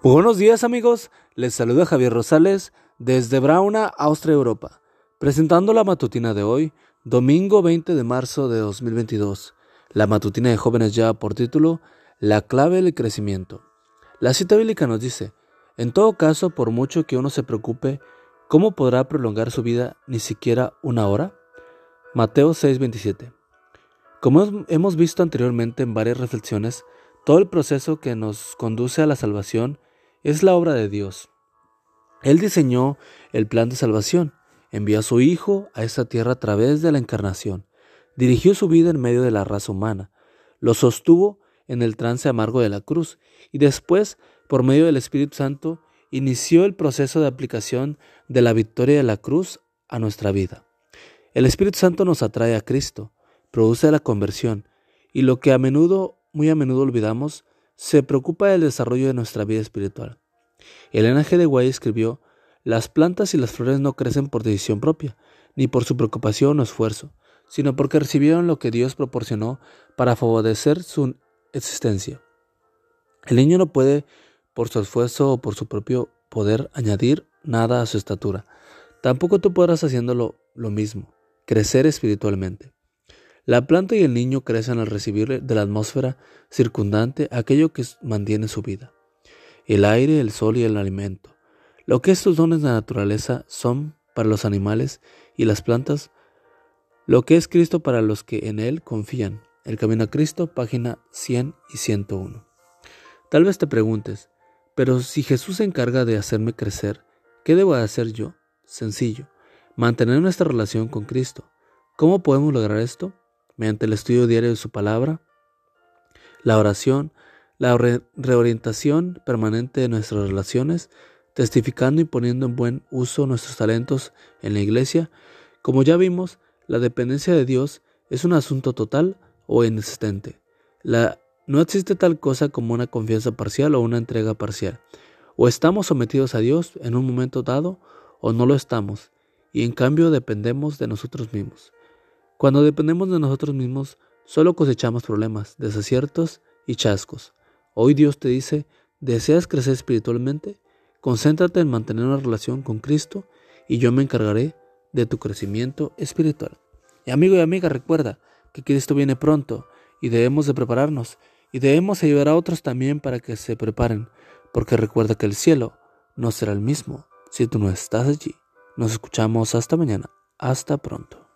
Buenos días amigos, les saluda Javier Rosales desde Brauna, Austria, Europa, presentando la matutina de hoy, domingo 20 de marzo de 2022. La matutina de jóvenes ya por título La clave del crecimiento. La cita bíblica nos dice, en todo caso, por mucho que uno se preocupe, ¿cómo podrá prolongar su vida ni siquiera una hora? Mateo 6:27. Como hemos visto anteriormente en varias reflexiones, todo el proceso que nos conduce a la salvación es la obra de Dios. Él diseñó el plan de salvación, envió a su Hijo a esta tierra a través de la encarnación, dirigió su vida en medio de la raza humana, lo sostuvo en el trance amargo de la cruz y después, por medio del Espíritu Santo, inició el proceso de aplicación de la victoria de la cruz a nuestra vida. El Espíritu Santo nos atrae a Cristo, produce la conversión y lo que a menudo, muy a menudo olvidamos, se preocupa del desarrollo de nuestra vida espiritual. Elena G. de Guay escribió, las plantas y las flores no crecen por decisión propia, ni por su preocupación o esfuerzo, sino porque recibieron lo que Dios proporcionó para favorecer su existencia. El niño no puede, por su esfuerzo o por su propio poder, añadir nada a su estatura. Tampoco tú podrás haciéndolo lo mismo, crecer espiritualmente. La planta y el niño crecen al recibir de la atmósfera circundante aquello que mantiene su vida, el aire, el sol y el alimento. Lo que estos dones de naturaleza son para los animales y las plantas, lo que es Cristo para los que en Él confían. El Camino a Cristo, página 100 y 101. Tal vez te preguntes, pero si Jesús se encarga de hacerme crecer, ¿qué debo hacer yo? Sencillo, mantener nuestra relación con Cristo. ¿Cómo podemos lograr esto? Mediante el estudio diario de su palabra, la oración, la reorientación permanente de nuestras relaciones, testificando y poniendo en buen uso nuestros talentos en la iglesia. Como ya vimos, la dependencia de Dios es un asunto total o inexistente. No existe tal cosa como una confianza parcial o una entrega parcial. O estamos sometidos a Dios en un momento dado o no lo estamos, y en cambio dependemos de nosotros mismos. Cuando dependemos de nosotros mismos, solo cosechamos problemas, desaciertos y chascos. Hoy Dios te dice, ¿deseas crecer espiritualmente? Concéntrate en mantener una relación con Cristo y yo me encargaré de tu crecimiento espiritual. Y amigo y amiga, recuerda que Cristo viene pronto y debemos de prepararnos y debemos ayudar a otros también para que se preparen, porque recuerda que el cielo no será el mismo si tú no estás allí. Nos escuchamos hasta mañana. Hasta pronto.